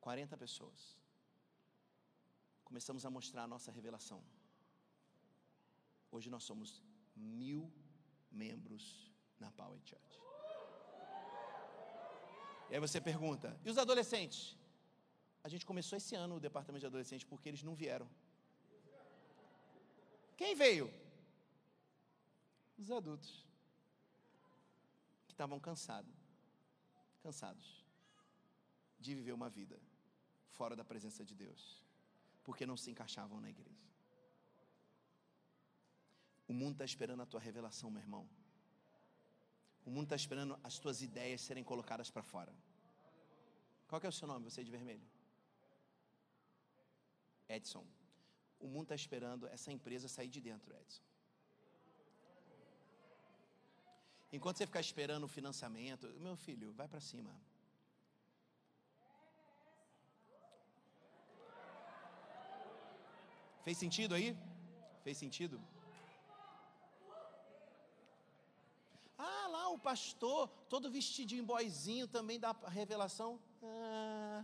40 pessoas. Começamos a mostrar a nossa revelação. Hoje nós somos mil membros na Power Church. E aí você pergunta: e os adolescentes? A gente começou esse ano o departamento de adolescentes porque eles não vieram. Quem veio? Os adultos. Que estavam cansados. Cansados de viver uma vida fora da presença de Deus. Porque não se encaixavam na igreja. O mundo está esperando a tua revelação, meu irmão. O mundo está esperando as tuas ideias serem colocadas para fora. Qual é o seu nome, você de vermelho? Edson. O mundo está esperando essa empresa sair de dentro, Edson. Enquanto você ficar esperando o financiamento, meu filho, vai para cima. Fez sentido aí? Fez sentido? Ah, lá o pastor, todo vestidinho boizinho, também dá revelação. Ah.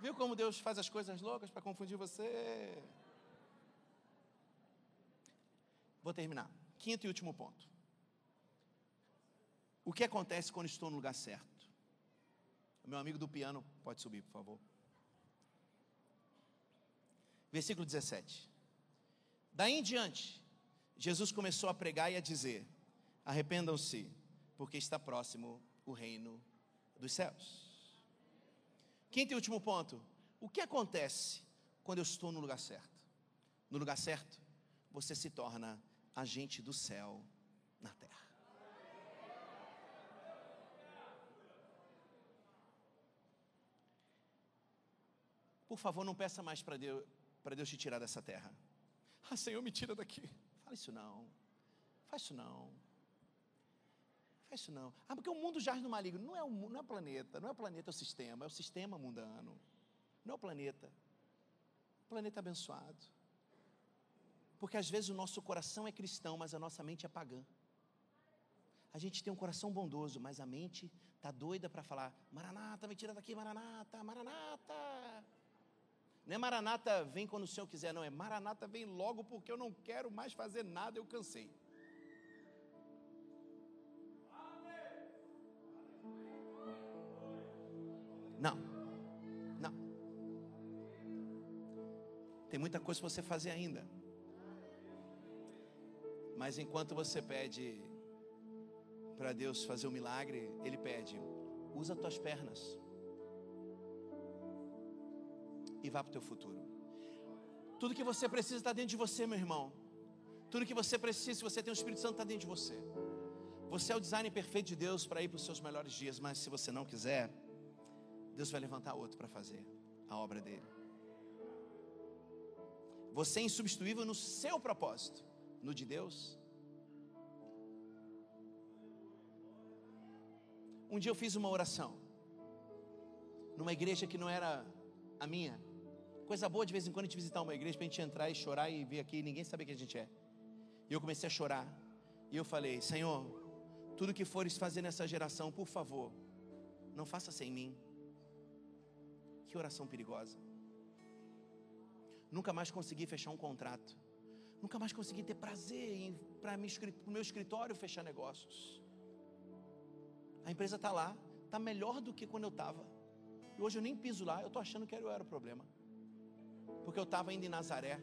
Viu como Deus faz as coisas loucas para confundir você? Vou terminar. Quinto e último ponto. O que acontece quando estou no lugar certo? Meu amigo do piano pode subir, por favor. Versículo 17. Daí em diante, Jesus começou a pregar e a dizer: Arrependam-se, porque está próximo o reino dos céus. Quinto e último ponto. O que acontece quando eu estou no lugar certo? No lugar certo, você se torna agente do céu na terra. Por favor, não peça mais para Deus, Deus te tirar dessa terra. Ah, Senhor, me tira daqui. Fala isso não. Faz isso não. Faz isso não. Ah, porque o mundo jaz no maligno. Não é o, não é o planeta, não é o planeta, é o sistema, é o sistema mundano. Não é o planeta. O planeta abençoado. Porque às vezes o nosso coração é cristão, mas a nossa mente é pagã. A gente tem um coração bondoso, mas a mente está doida para falar: Maranata, me tira daqui, Maranata, Maranata. Não é Maranata, vem quando o Senhor quiser, não. É Maranata, vem logo porque eu não quero mais fazer nada, eu cansei. Não. Não. Tem muita coisa para você fazer ainda. Mas enquanto você pede para Deus fazer um milagre, Ele pede: usa tuas pernas e vá para o teu futuro. Tudo que você precisa está dentro de você, meu irmão. Tudo que você precisa, se você tem o Espírito Santo, está dentro de você. Você é o design perfeito de Deus para ir para os seus melhores dias, mas se você não quiser, Deus vai levantar outro para fazer a obra dele. Você é insubstituível no seu propósito, no de Deus. Um dia eu fiz uma oração numa igreja que não era a minha. Coisa boa de vez em quando a gente visitar uma igreja para a gente entrar e chorar e vir aqui e ninguém saber quem a gente é. E eu comecei a chorar. E eu falei: Senhor, tudo que fores fazer nessa geração, por favor, não faça sem mim. Que oração perigosa. Nunca mais consegui fechar um contrato. Nunca mais consegui ter prazer para o meu escritório fechar negócios. A empresa está lá, está melhor do que quando eu estava. E hoje eu nem piso lá, eu estou achando que era o problema. Porque eu estava indo em Nazaré.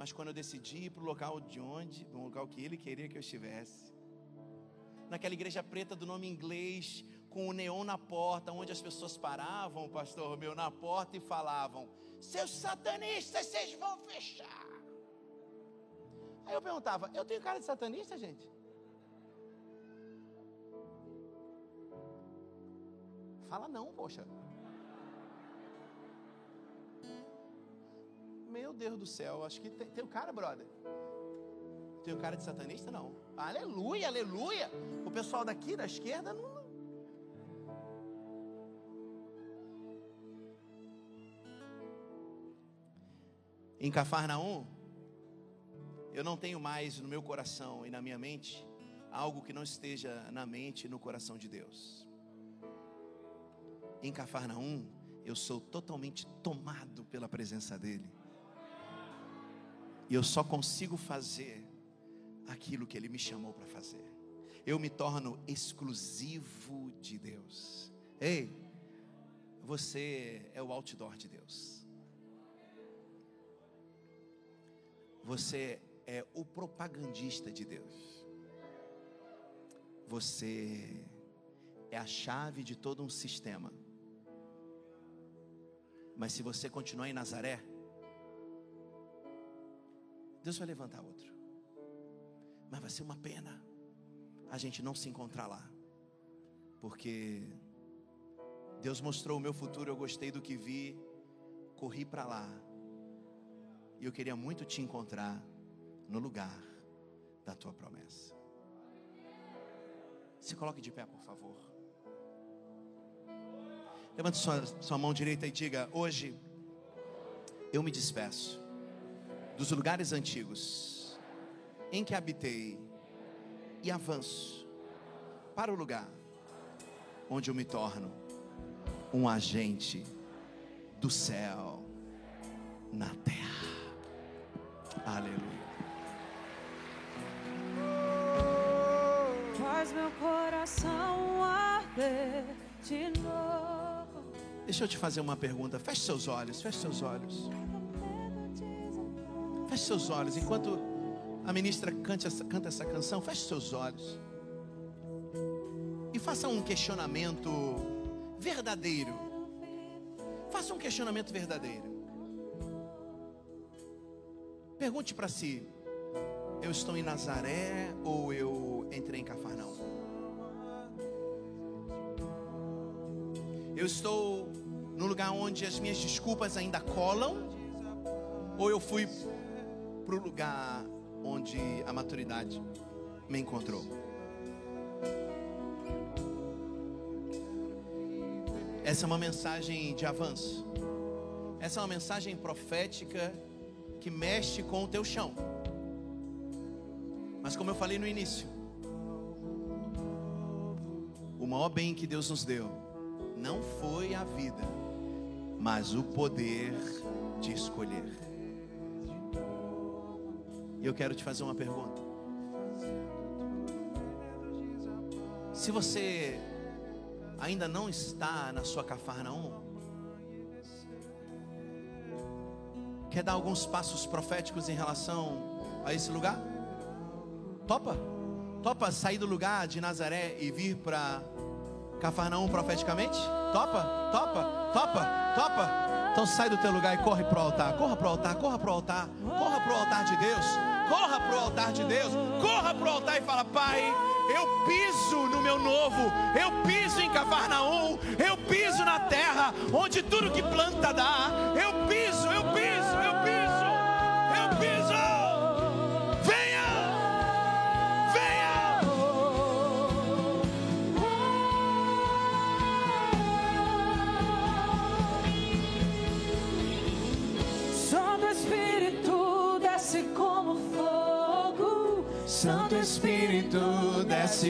Mas quando eu decidi ir para o local de onde, no local que ele queria que eu estivesse, naquela igreja preta do nome inglês, com o neon na porta, onde as pessoas paravam, pastor meu, na porta e falavam: Seus satanistas, vocês vão fechar. Aí eu perguntava: Eu tenho cara de satanista, gente? Fala não, poxa. Meu Deus do céu, acho que tem, tem o cara, brother. Tem o cara de satanista? Não. Aleluia, aleluia. O pessoal daqui da esquerda não. Em Cafarnaum, eu não tenho mais no meu coração e na minha mente algo que não esteja na mente e no coração de Deus. Em Cafarnaum, eu sou totalmente tomado pela presença dEle. E eu só consigo fazer aquilo que Ele me chamou para fazer. Eu me torno exclusivo de Deus. Ei, você é o outdoor de Deus. Você é o propagandista de Deus. Você é a chave de todo um sistema. Mas se você continuar em Nazaré, Deus vai levantar outro. Mas vai ser uma pena a gente não se encontrar lá. Porque Deus mostrou o meu futuro, eu gostei do que vi, corri para lá. E eu queria muito te encontrar no lugar da tua promessa. Se coloque de pé, por favor. Levante sua, sua mão direita e diga: Hoje eu me despeço dos lugares antigos em que habitei e avanço para o lugar onde eu me torno um agente do céu na terra. Aleluia. Faz meu coração arder de novo. Deixa eu te fazer uma pergunta. Feche seus olhos, feche seus olhos. Feche seus olhos. Enquanto a ministra canta essa, canta essa canção, feche seus olhos. E faça um questionamento verdadeiro. Faça um questionamento verdadeiro. Pergunte para si: eu estou em Nazaré ou eu entrei em Cafarnaum? Eu estou no lugar onde as minhas desculpas ainda colam? Ou eu fui para o lugar onde a maturidade me encontrou. Essa é uma mensagem de avanço. Essa é uma mensagem profética que mexe com o teu chão. Mas como eu falei no início, o maior bem que Deus nos deu não foi a vida, mas o poder de escolher. E eu quero te fazer uma pergunta. Se você ainda não está na sua Cafarnaum, quer dar alguns passos proféticos em relação a esse lugar? Topa? Topa sair do lugar de Nazaré e vir para Cafarnaum profeticamente? Topa? Topa? Topa? Topa? Então sai do teu lugar e corre para o altar. Corra para o altar, corra para o altar, corra para o altar de Deus corra para o altar de Deus, corra para o altar e fala: Pai, eu piso no meu novo, eu piso em Cafarnaum, eu piso na terra, onde tudo que planta dá, eu piso, eu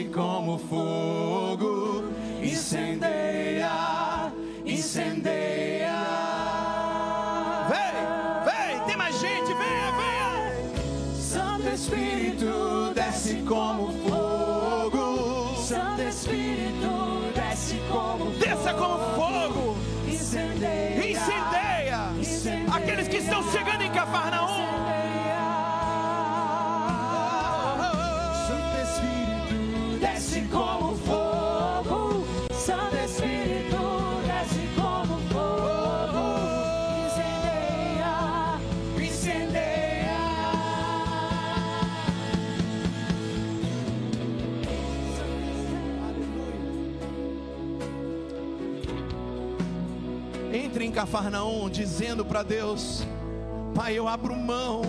desce como fogo, incendeia, incendeia. Vem, vem, tem mais gente, venha, venha. Santo Espírito desce como fogo, Santo Espírito desce como fogo. Desça como fogo, Incendeia. incendeia. Incendeia. Aqueles que estão chegando em Cafarnaum. Cafarnaum dizendo para Deus: Pai, eu abro mão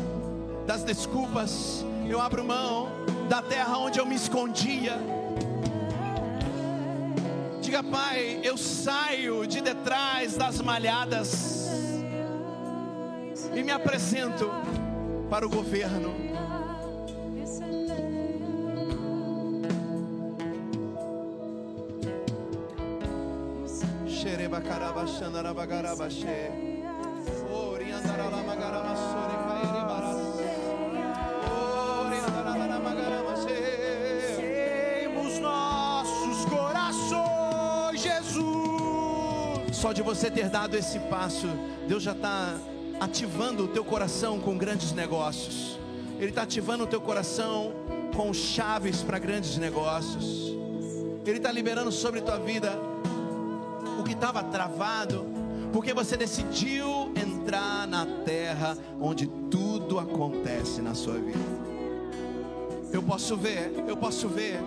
das desculpas, eu abro mão da terra onde eu me escondia. Diga, Pai, eu saio de detrás das malhadas e me apresento para o governo. Queima nossos corações, Jesus. Só de você ter dado esse passo, Deus já está ativando o teu coração com grandes negócios. Ele está ativando o teu coração com chaves para grandes negócios. Ele está liberando sobre tua vida estava travado, porque você decidiu entrar na terra onde tudo acontece na sua vida. Eu posso ver, eu posso ver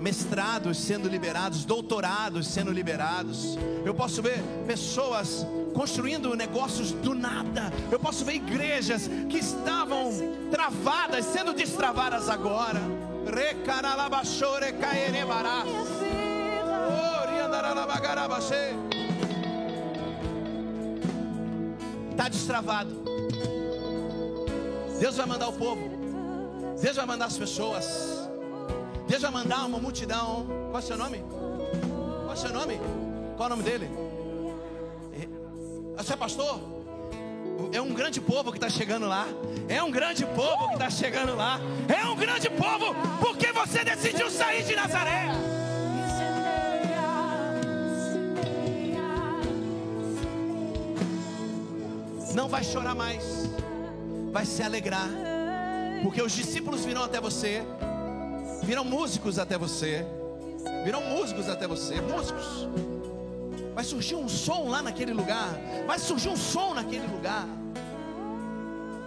mestrados sendo liberados, doutorados sendo liberados. Eu posso ver pessoas construindo negócios do nada. Eu posso ver igrejas que estavam travadas sendo destravadas agora. Está destravado. Deus vai mandar o povo. Deus vai mandar as pessoas. Deus vai mandar uma multidão. Qual é o seu nome? Qual é o seu nome? Qual é o nome dele? Você é pastor? É um grande povo que está chegando lá. É um grande povo que está chegando lá. É um grande povo porque você decidiu sair de Nazaré. Não vai chorar mais, vai se alegrar, porque os discípulos virão até você, virão músicos até você, virão músicos até você, músicos. Vai surgir um som lá naquele lugar, vai surgir um som naquele lugar,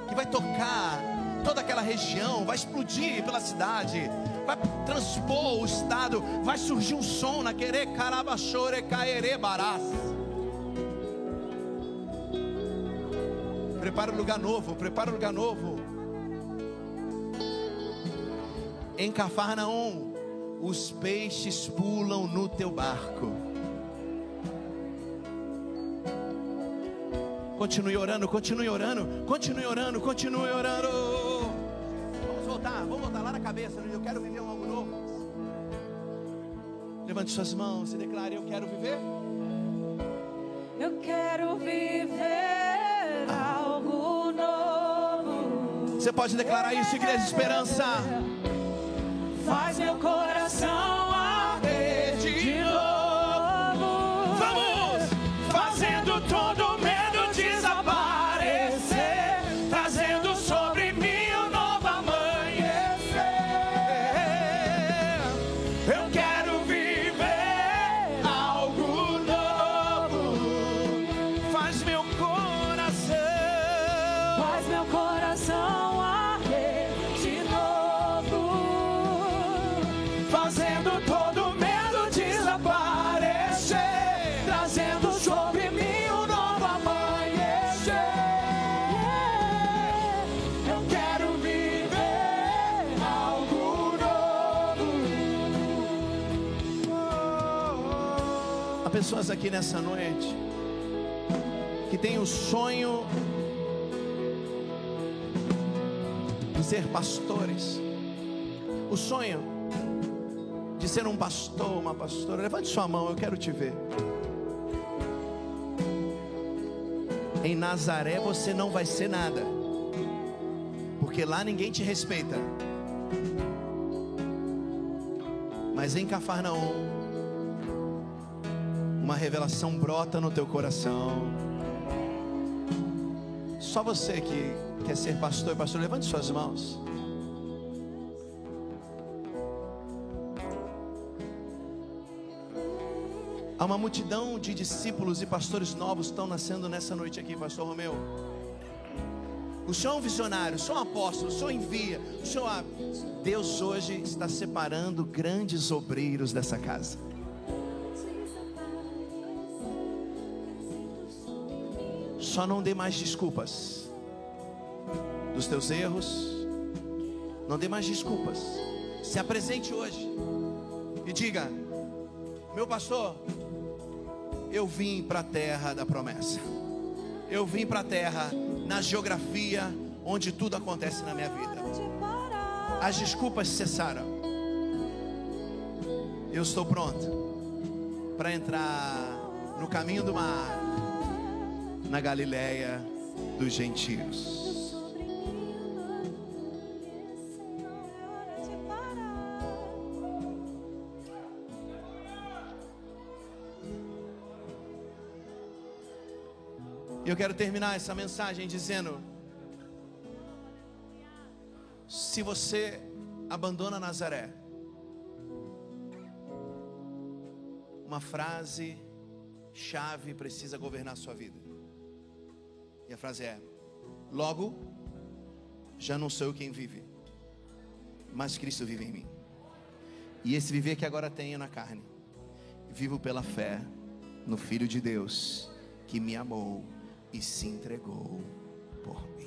que vai tocar toda aquela região, vai explodir pela cidade, vai transpor o estado, vai surgir um som naquele carabachore caere barás. Prepara um lugar novo, prepara um lugar novo. Em Cafarnaum, os peixes pulam no teu barco. Continue orando, continue orando, continue orando, continue orando. Vamos voltar, vamos voltar lá na cabeça. Eu quero viver algo novo. Levante suas mãos e declare: Eu quero viver. Eu quero viver Você pode declarar isso, Igreja Esperança. Faz meu coração aqui nessa noite que têm o sonho de ser pastores, o sonho de ser um pastor, uma pastora. Levante sua mão, eu quero te ver. Em Nazaré você não vai ser nada, porque lá ninguém te respeita. Mas em Cafarnaum, uma revelação brota no teu coração. Só você que quer ser pastor e pastor, levante suas mãos. Há uma multidão de discípulos e pastores novos estão nascendo nessa noite aqui, Pastor Romeu. O Senhor é um visionário, o Senhor é um apóstolo, o Senhor envia, o Senhor abre. Deus hoje está separando grandes obreiros dessa casa. Só não dê mais desculpas dos teus erros. Não dê mais desculpas. Se apresente hoje e diga: Meu pastor, eu vim para a terra da promessa. Eu vim para a terra na geografia onde tudo acontece na minha vida. As desculpas cessaram. Eu estou pronto para entrar no caminho do mar, na Galileia dos gentios. E eu quero terminar essa mensagem dizendo: se você abandona Nazaré, uma frase chave precisa governar sua vida. E a frase é: Logo, já não sou eu quem vive, mas Cristo vive em mim. E esse viver que agora tenho na carne, vivo pela fé no Filho de Deus que me amou e se entregou por mim.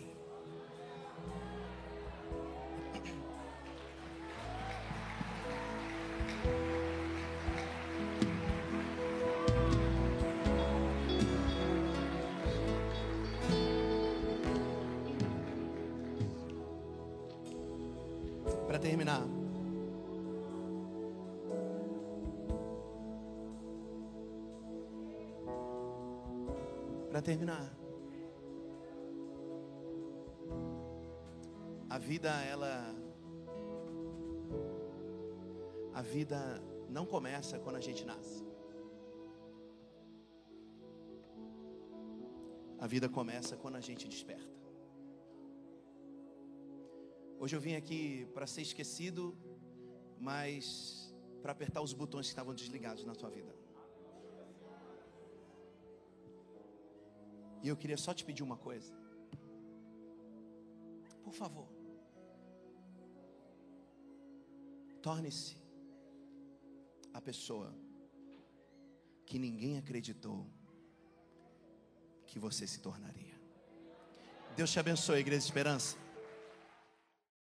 Começa quando a gente nasce. A vida começa quando a gente desperta. Hoje eu vim aqui para ser esquecido, mas para apertar os botões que estavam desligados na tua vida. E eu queria só te pedir uma coisa. Por favor. Torne-se a pessoa que ninguém acreditou que você se tornaria. Deus te abençoe, Igreja Esperança.